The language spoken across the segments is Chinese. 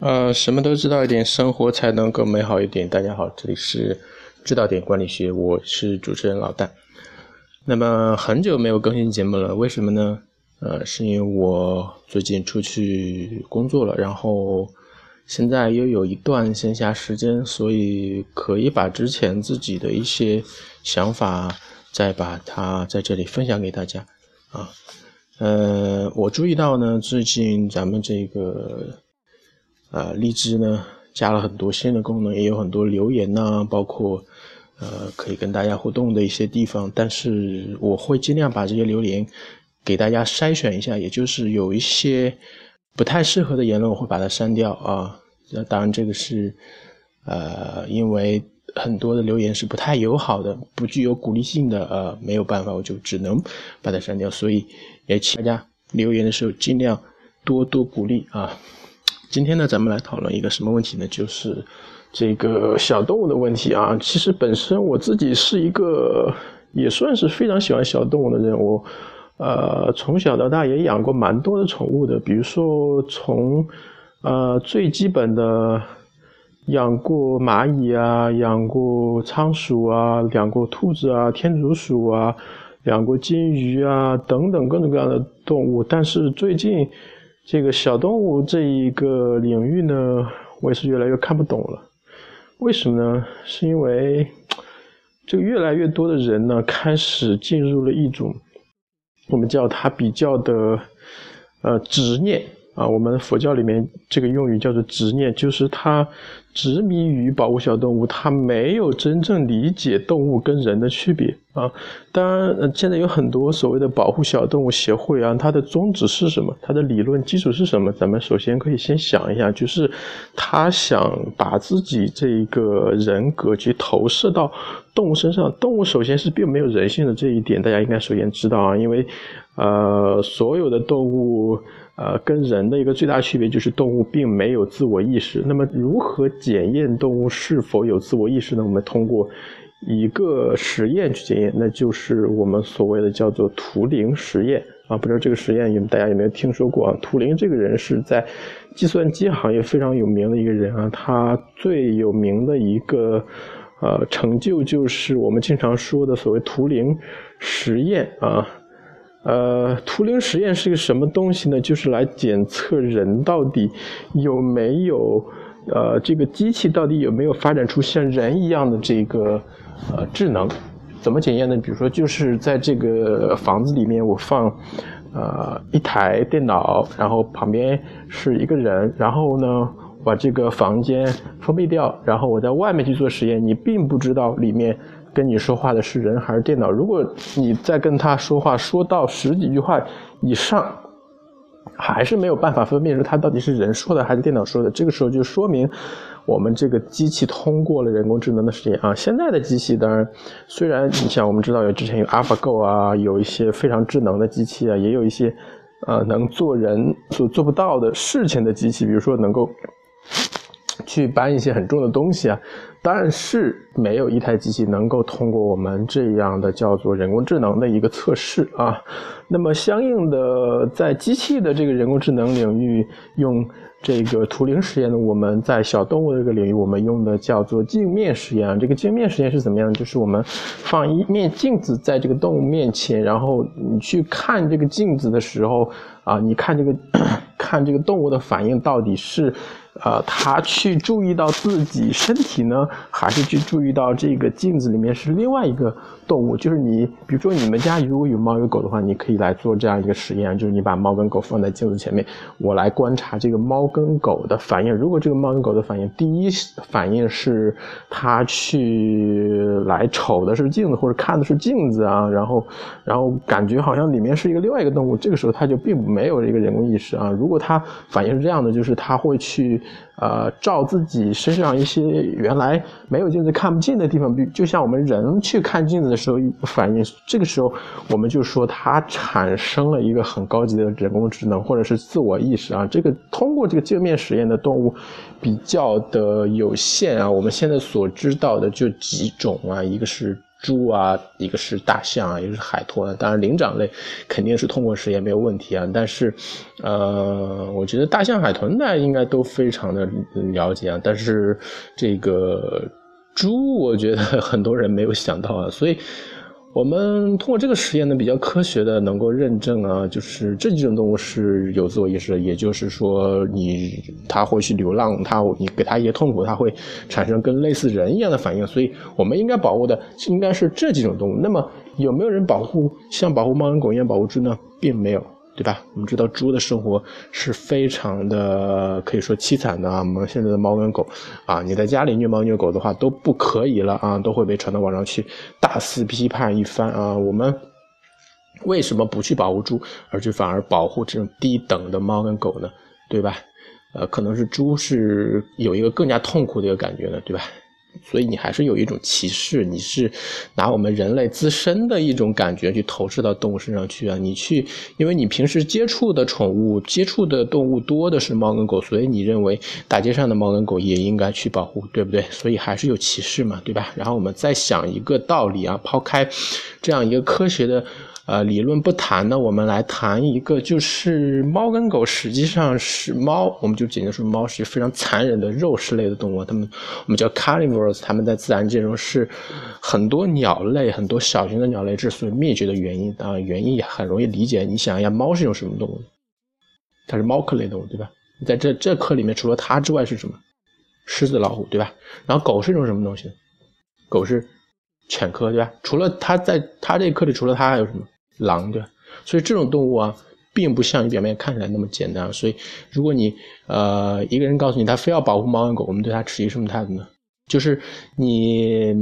呃，什么都知道一点，生活才能更美好一点。大家好，这里是知道点管理学，我是主持人老戴。那么很久没有更新节目了，为什么呢？呃，是因为我最近出去工作了，然后现在又有一段闲暇时间，所以可以把之前自己的一些想法再把它在这里分享给大家啊。呃，我注意到呢，最近咱们这个。呃，荔枝呢加了很多新的功能，也有很多留言呐，包括呃可以跟大家互动的一些地方。但是我会尽量把这些留言给大家筛选一下，也就是有一些不太适合的言论，我会把它删掉啊。那当然这个是呃，因为很多的留言是不太友好的，不具有鼓励性的，呃，没有办法，我就只能把它删掉。所以也请大家留言的时候尽量多多鼓励啊。今天呢，咱们来讨论一个什么问题呢？就是这个小动物的问题啊。其实本身我自己是一个也算是非常喜欢小动物的人，我呃从小到大也养过蛮多的宠物的。比如说从呃最基本的养过蚂蚁啊，养过仓鼠啊，养过兔子啊，天竺鼠啊，养过金鱼啊等等各种各样的动物。但是最近。这个小动物这一个领域呢，我也是越来越看不懂了。为什么呢？是因为这个越来越多的人呢，开始进入了一种我们叫它比较的呃执念。啊，我们佛教里面这个用语叫做执念，就是他执迷于保护小动物，他没有真正理解动物跟人的区别啊。当然，现在有很多所谓的保护小动物协会啊，它的宗旨是什么？它的理论基础是什么？咱们首先可以先想一下，就是他想把自己这一个人格去投射到动物身上。动物首先是并没有人性的这一点，大家应该首先知道啊，因为呃，所有的动物。呃，跟人的一个最大区别就是动物并没有自我意识。那么，如何检验动物是否有自我意识呢？我们通过一个实验去检验，那就是我们所谓的叫做图灵实验啊。不知道这个实验有大家有没有听说过啊？图灵这个人是在计算机行业非常有名的一个人啊。他最有名的一个呃成就就是我们经常说的所谓图灵实验啊。呃，图灵实验是个什么东西呢？就是来检测人到底有没有，呃，这个机器到底有没有发展出像人一样的这个呃智能？怎么检验呢？比如说，就是在这个房子里面，我放呃一台电脑，然后旁边是一个人，然后呢，把这个房间封闭掉，然后我在外面去做实验，你并不知道里面。跟你说话的是人还是电脑？如果你在跟他说话，说到十几句话以上，还是没有办法分辨出他到底是人说的还是电脑说的，这个时候就说明我们这个机器通过了人工智能的实验啊。现在的机器当然，虽然你像我们知道有之前有 AlphaGo 啊，有一些非常智能的机器啊，也有一些呃能做人所做不到的事情的机器，比如说能够。去搬一些很重的东西啊，但是没有一台机器能够通过我们这样的叫做人工智能的一个测试啊。那么相应的，在机器的这个人工智能领域，用这个图灵实验呢，我们在小动物这个领域，我们用的叫做镜面实验。这个镜面实验是怎么样？就是我们放一面镜子在这个动物面前，然后你去看这个镜子的时候啊，你看这个 看这个动物的反应到底是。呃，他去注意到自己身体呢，还是去注意到这个镜子里面是另外一个动物？就是你，比如说你们家如果有猫有狗的话，你可以来做这样一个实验，就是你把猫跟狗放在镜子前面，我来观察这个猫跟狗的反应。如果这个猫跟狗的反应，第一反应是它去来瞅的是镜子或者看的是镜子啊，然后然后感觉好像里面是一个另外一个动物，这个时候它就并没有这个人工意识啊。如果它反应是这样的，就是它会去。呃，照自己身上一些原来没有镜子看不见的地方，比就像我们人去看镜子的时候反应，这个时候我们就说它产生了一个很高级的人工智能或者是自我意识啊。这个通过这个镜面实验的动物比较的有限啊，我们现在所知道的就几种啊，一个是猪啊，一个是大象，一个是海豚。当然灵长类肯定是通过实验没有问题啊。但是，呃，我觉得大象、海豚大家应该都非常的了解啊。但是这个猪，我觉得很多人没有想到啊。所以。我们通过这个实验呢，比较科学的能够认证啊，就是这几种动物是有自我意识的，也就是说，你它会去流浪，它你给它一些痛苦，它会产生跟类似人一样的反应，所以我们应该保护的应该是这几种动物。那么有没有人保护像保护猫跟狗一样保护猪呢？并没有。对吧？我们知道猪的生活是非常的可以说凄惨的啊。我们现在的猫跟狗啊，你在家里虐猫虐狗的话都不可以了啊，都会被传到网上去大肆批判一番啊。我们为什么不去保护猪，而去反而保护这种低等的猫跟狗呢？对吧？呃，可能是猪是有一个更加痛苦的一个感觉的，对吧？所以你还是有一种歧视，你是拿我们人类自身的一种感觉去投射到动物身上去啊！你去，因为你平时接触的宠物、接触的动物多的是猫跟狗，所以你认为大街上的猫跟狗也应该去保护，对不对？所以还是有歧视嘛，对吧？然后我们再想一个道理啊，抛开这样一个科学的。呃，理论不谈呢，我们来谈一个，就是猫跟狗实际上是猫，我们就简单说，猫是非常残忍的肉食类的动物。它们我们叫 carnivores，它们在自然界中是很多鸟类、很多小型的鸟类之所以灭绝的原因啊，原因也很容易理解。你想一下，猫是一种什么动物？它是猫科类动物，对吧？在这这科里面，除了它之外是什么？狮子、老虎，对吧？然后狗是一种什么东西？狗是犬科，对吧？除了它在它这科里，除了它还有什么？狼对，所以这种动物啊，并不像你表面看起来那么简单。所以，如果你呃一个人告诉你他非要保护猫和狗，我们对他持一什么态度呢？就是你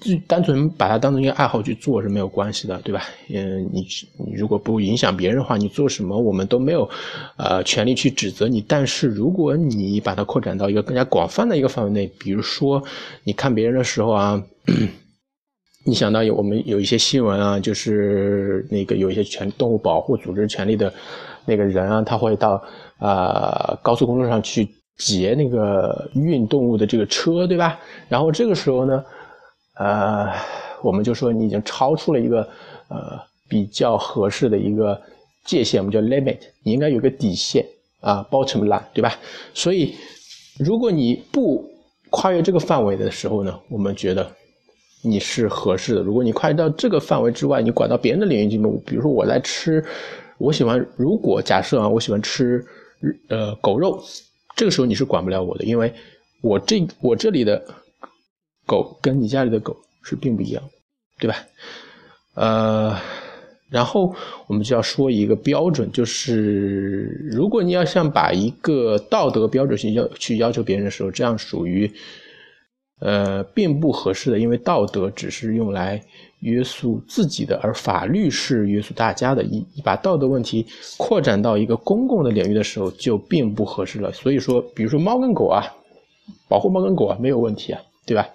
就单纯把它当成一个爱好去做是没有关系的，对吧？嗯，你如果不影响别人的话，你做什么我们都没有呃权利去指责你。但是如果你把它扩展到一个更加广泛的一个范围内，比如说你看别人的时候啊。你想到有我们有一些新闻啊，就是那个有一些权动物保护组织权利的那个人啊，他会到啊高速公路上去劫那个运动物的这个车，对吧？然后这个时候呢，呃，我们就说你已经超出了一个呃比较合适的一个界限，我们叫 limit，你应该有个底线啊，bottom line，对吧？所以如果你不跨越这个范围的时候呢，我们觉得。你是合适的。如果你跨越到这个范围之外，你管到别人的领域去，比如说我在吃，我喜欢，如果假设啊，我喜欢吃呃狗肉，这个时候你是管不了我的，因为我这我这里的狗跟你家里的狗是并不一样，对吧？呃，然后我们就要说一个标准，就是如果你要想把一个道德标准去要去要求别人的时候，这样属于。呃，并不合适的，因为道德只是用来约束自己的，而法律是约束大家的。一把道德问题扩展到一个公共的领域的时候，就并不合适了。所以说，比如说猫跟狗啊，保护猫跟狗啊，没有问题啊，对吧？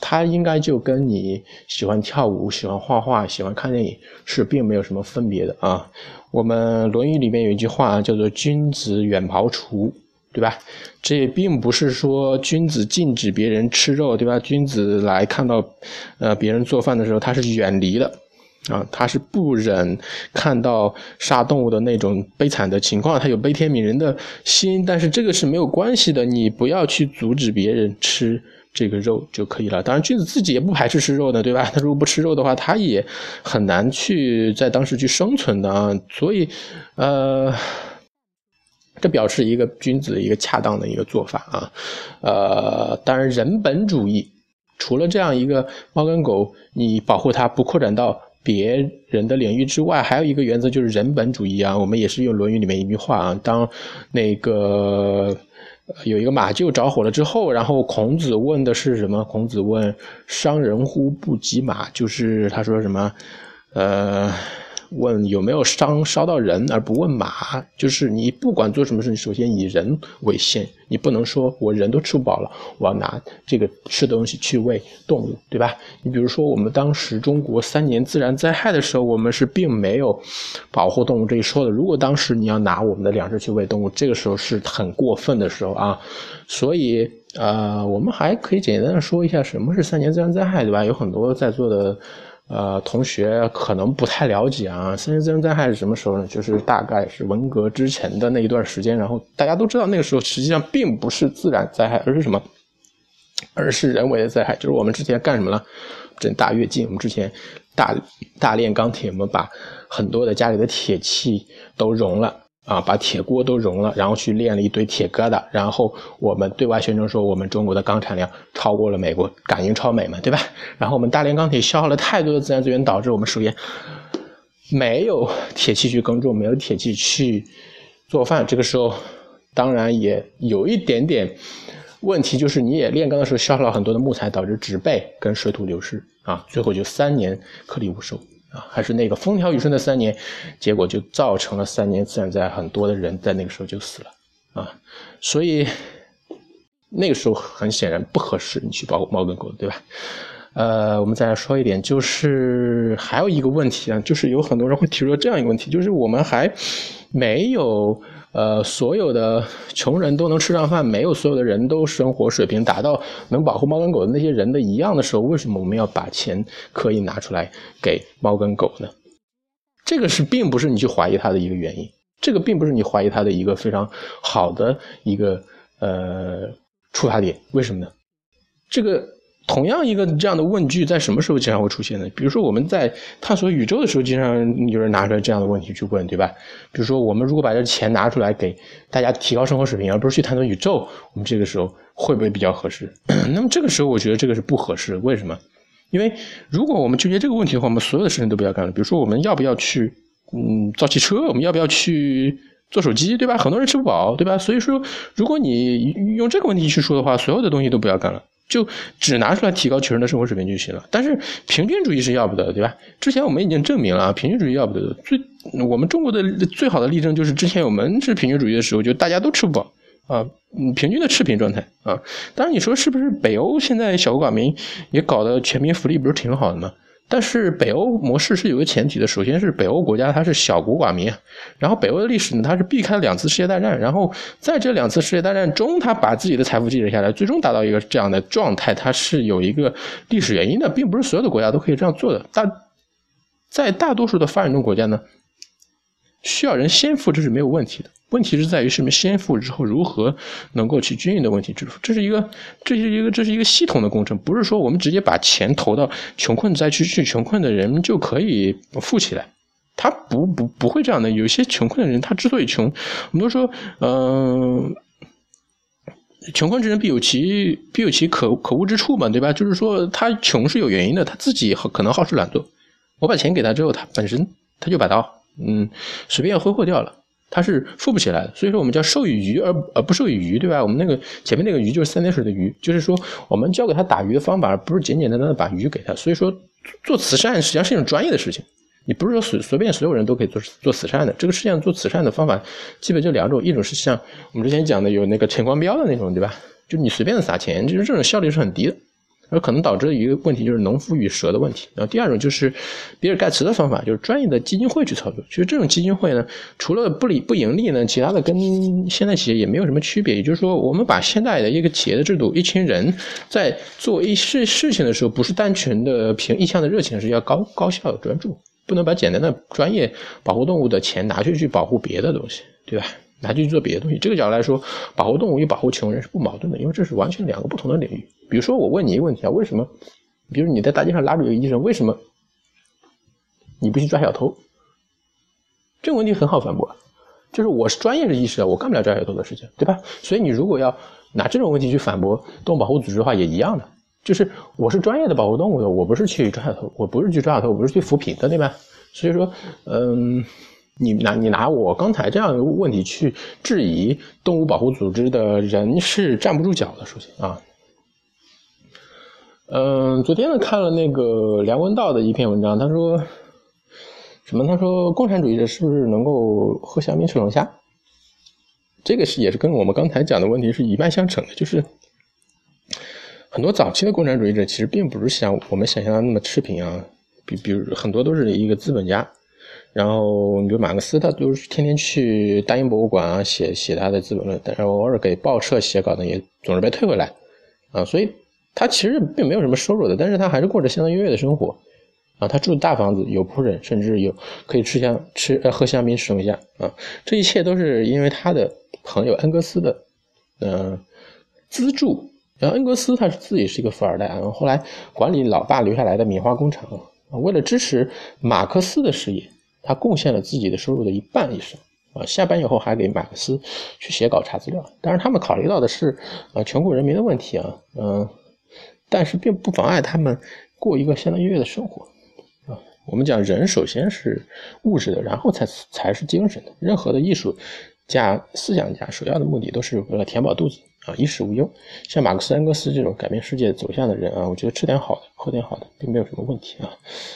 它应该就跟你喜欢跳舞、喜欢画画、喜欢看电影是并没有什么分别的啊。我们《论语》里面有一句话叫做“君子远庖厨”。对吧？这也并不是说君子禁止别人吃肉，对吧？君子来看到，呃，别人做饭的时候，他是远离的，啊，他是不忍看到杀动物的那种悲惨的情况，他有悲天悯人的心。但是这个是没有关系的，你不要去阻止别人吃这个肉就可以了。当然，君子自己也不排斥吃肉的，对吧？他如果不吃肉的话，他也很难去在当时去生存的啊。所以，呃。这表示一个君子的一个恰当的一个做法啊，呃，当然人本主义，除了这样一个猫跟狗，你保护它不扩展到别人的领域之外，还有一个原则就是人本主义啊。我们也是用《论语》里面一句话啊，当那个有一个马厩着火了之后，然后孔子问的是什么？孔子问：“伤人乎不及马？”就是他说什么？呃。问有没有伤烧到人而不问马，就是你不管做什么事，你首先以人为先，你不能说我人都吃不饱了，我要拿这个吃的东西去喂动物，对吧？你比如说我们当时中国三年自然灾害的时候，我们是并没有保护动物这一说的。如果当时你要拿我们的粮食去喂动物，这个时候是很过分的时候啊。所以呃，我们还可以简单的说一下什么是三年自然灾害，对吧？有很多在座的呃同学可能不太了解啊。三年自然灾害是什么时候呢？就是大概是文革之前的那一段时间。然后大家都知道，那个时候实际上并不是自然灾害，而是什么？而是人为的灾害。就是我们之前干什么了？整大跃进，我们之前大大炼钢铁，我们把很多的家里的铁器都熔了。啊，把铁锅都熔了，然后去炼了一堆铁疙瘩，然后我们对外宣称说我们中国的钢产量超过了美国，赶英超美嘛，对吧？然后我们大炼钢铁消耗了太多的自然资源，导致我们首先没有铁器去耕种，没有铁器去做饭。这个时候当然也有一点点问题，就是你也炼钢的时候消耗了很多的木材，导致植被跟水土流失啊，最后就三年颗粒无收。还是那个风调雨顺的三年，结果就造成了三年自然灾害，很多的人在那个时候就死了啊！所以那个时候很显然不合适你去保猫跟狗，对吧？呃，我们再来说一点，就是还有一个问题啊，就是有很多人会提出这样一个问题，就是我们还没有。呃，所有的穷人都能吃上饭，没有所有的人都生活水平达到能保护猫跟狗的那些人的一样的时候，为什么我们要把钱可以拿出来给猫跟狗呢？这个是并不是你去怀疑它的一个原因，这个并不是你怀疑它的一个非常好的一个呃出发点。为什么呢？这个。同样一个这样的问句在什么时候经常会出现呢？比如说我们在探索宇宙的时候，经常有人拿出来这样的问题去问，对吧？比如说我们如果把这钱拿出来给大家提高生活水平，而不是去探索宇宙，我们这个时候会不会比较合适？那么这个时候我觉得这个是不合适。为什么？因为如果我们纠结这个问题的话，我们所有的事情都不要干了。比如说我们要不要去嗯造汽车？我们要不要去做手机？对吧？很多人吃不饱，对吧？所以说，如果你用这个问题去说的话，所有的东西都不要干了。就只拿出来提高穷人的生活水平就行了，但是平均主义是要不得，对吧？之前我们已经证明了，平均主义要不得。最我们中国的最好的例证就是，之前我们是平均主义的时候，就大家都吃不饱啊，嗯，平均的赤贫状态啊。当然你说是不是北欧现在小国寡民也搞得全民福利不是挺好的吗？但是北欧模式是有个前提的，首先是北欧国家它是小国寡民，然后北欧的历史呢，它是避开了两次世界大战，然后在这两次世界大战中，它把自己的财富积累下来，最终达到一个这样的状态，它是有一个历史原因的，并不是所有的国家都可以这样做的。大在大多数的发展中国家呢，需要人先富，这是没有问题的。问题是在于什么？先富之后如何能够去均匀的问题支付？这是一个，这是一个，这是一个系统的工程，不是说我们直接把钱投到穷困灾区去，穷困的人就可以富起来。他不不不会这样的。有些穷困的人，他之所以穷，我们都说，嗯，穷困之人必有其必有其可可恶之处嘛，对吧？就是说他穷是有原因的，他自己可能好吃懒做。我把钱给他之后，他本身他就把它嗯随便挥霍掉了。它是富不起来的，所以说我们叫授以鱼而而不授以渔，对吧？我们那个前面那个鱼就是三点水的鱼，就是说我们教给他打鱼的方法，而不是简简单单的把鱼给他。所以说做慈善实际上是一种专业的事情，你不是说随随便所有人都可以做做慈善的。这个世界上做慈善的方法基本就两种，一种是像我们之前讲的有那个陈光标的那种，对吧？就你随便的撒钱，就是这种效率是很低的。而可能导致的一个问题就是农夫与蛇的问题。然后第二种就是比尔盖茨的方法，就是专业的基金会去操作。其实这种基金会呢，除了不理不盈利呢，其他的跟现代企业也没有什么区别。也就是说，我们把现代的一个企业的制度，一群人在做一事事情的时候，不是单纯的凭一腔的热情，是要高高效专注，不能把简单的专业保护动物的钱拿去去保护别的东西，对吧？拿去做别的东西。这个角度来说，保护动物与保护穷人是不矛盾的，因为这是完全两个不同的领域。比如说，我问你一个问题啊，为什么？比如你在大街上拉住一个医生，为什么你不去抓小偷？这个问题很好反驳，就是我是专业的医师啊，我干不了抓小偷的事情，对吧？所以你如果要拿这种问题去反驳动物保护组织的话，也一样的，就是我是专业的保护动物的，我不是去抓小偷，我不是去抓小偷，我不是去扶贫的，对吧？所以说，嗯，你拿你拿我刚才这样一个问题去质疑动物保护组织的人是站不住脚的，首先啊。嗯，昨天呢看了那个梁文道的一篇文章，他说什么？他说共产主义者是不是能够喝香槟吃龙虾？这个是也是跟我们刚才讲的问题是一脉相承的，就是很多早期的共产主义者其实并不是像我们想象的那么赤贫啊，比比如很多都是一个资本家，然后你比如马克思，他就是天天去大英博物馆啊写写他的《资本论》，但是偶尔给报社写稿呢，也总是被退回来。啊，所以他其实并没有什么收入的，但是他还是过着相当优越的生活啊。他住大房子，有仆人，甚至有可以吃香吃呃喝香槟吃龙虾啊。这一切都是因为他的朋友恩格斯的嗯资助。然后恩格斯他是自己是一个富二代然，后后来管理老爸留下来的棉花工厂啊，为了支持马克思的事业，他贡献了自己的收入的一半以上。啊，下班以后还给马克思去写稿查资料。但是，他们考虑到的是呃全国人民的问题啊，嗯，但是并不妨碍他们过一个相当优越的生活啊。我们讲人首先是物质的，然后才才是精神的。任何的艺术家、思想家首要的目的都是为了填饱肚子。啊，衣食无忧，像马克思、恩格斯这种改变世界走向的人啊，我觉得吃点好的，喝点好的，并没有什么问题啊。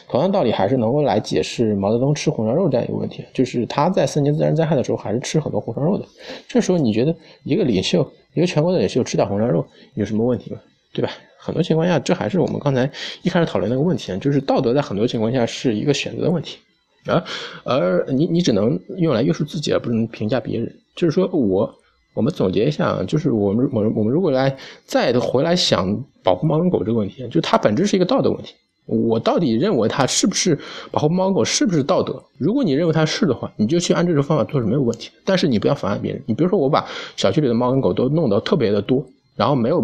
同样道理，还是能够来解释毛泽东吃红烧肉这样一个问题，就是他在三年自然灾害的时候，还是吃很多红烧肉的。这时候，你觉得一个领袖，一个全国的领袖吃点红烧肉有什么问题吗？对吧？很多情况下，这还是我们刚才一开始讨论那个问题啊，就是道德在很多情况下是一个选择的问题，而而你你只能用来约束自己，而不能评价别人。就是说我。我们总结一下啊，就是我们我们我们如果来再回来想保护猫跟狗这个问题，就它本质是一个道德问题。我到底认为它是不是保护猫狗是不是道德？如果你认为它是的话，你就去按这种方法做是没有问题。但是你不要妨碍别人。你比如说我把小区里的猫跟狗都弄得特别的多，然后没有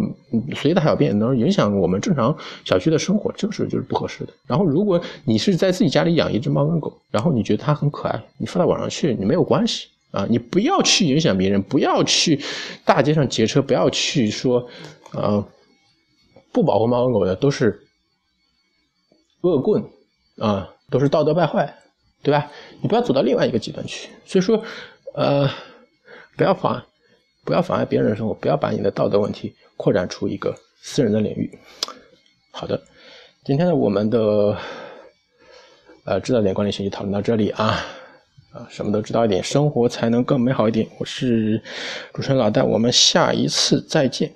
随大小便能影响我们正常小区的生活，这个是就是不合适的。然后如果你是在自己家里养一只猫跟狗，然后你觉得它很可爱，你放到网上去，你没有关系。啊，你不要去影响别人，不要去大街上劫车，不要去说，呃，不保护猫跟狗的都是恶棍啊，都是道德败坏，对吧？你不要走到另外一个极端去。所以说，呃，不要妨，不要妨碍别人的生活，不要把你的道德问题扩展出一个私人的领域。好的，今天的我们的呃知道点管理学就讨论到这里啊。啊，什么都知道一点，生活才能更美好一点。我是主持人老戴，我们下一次再见。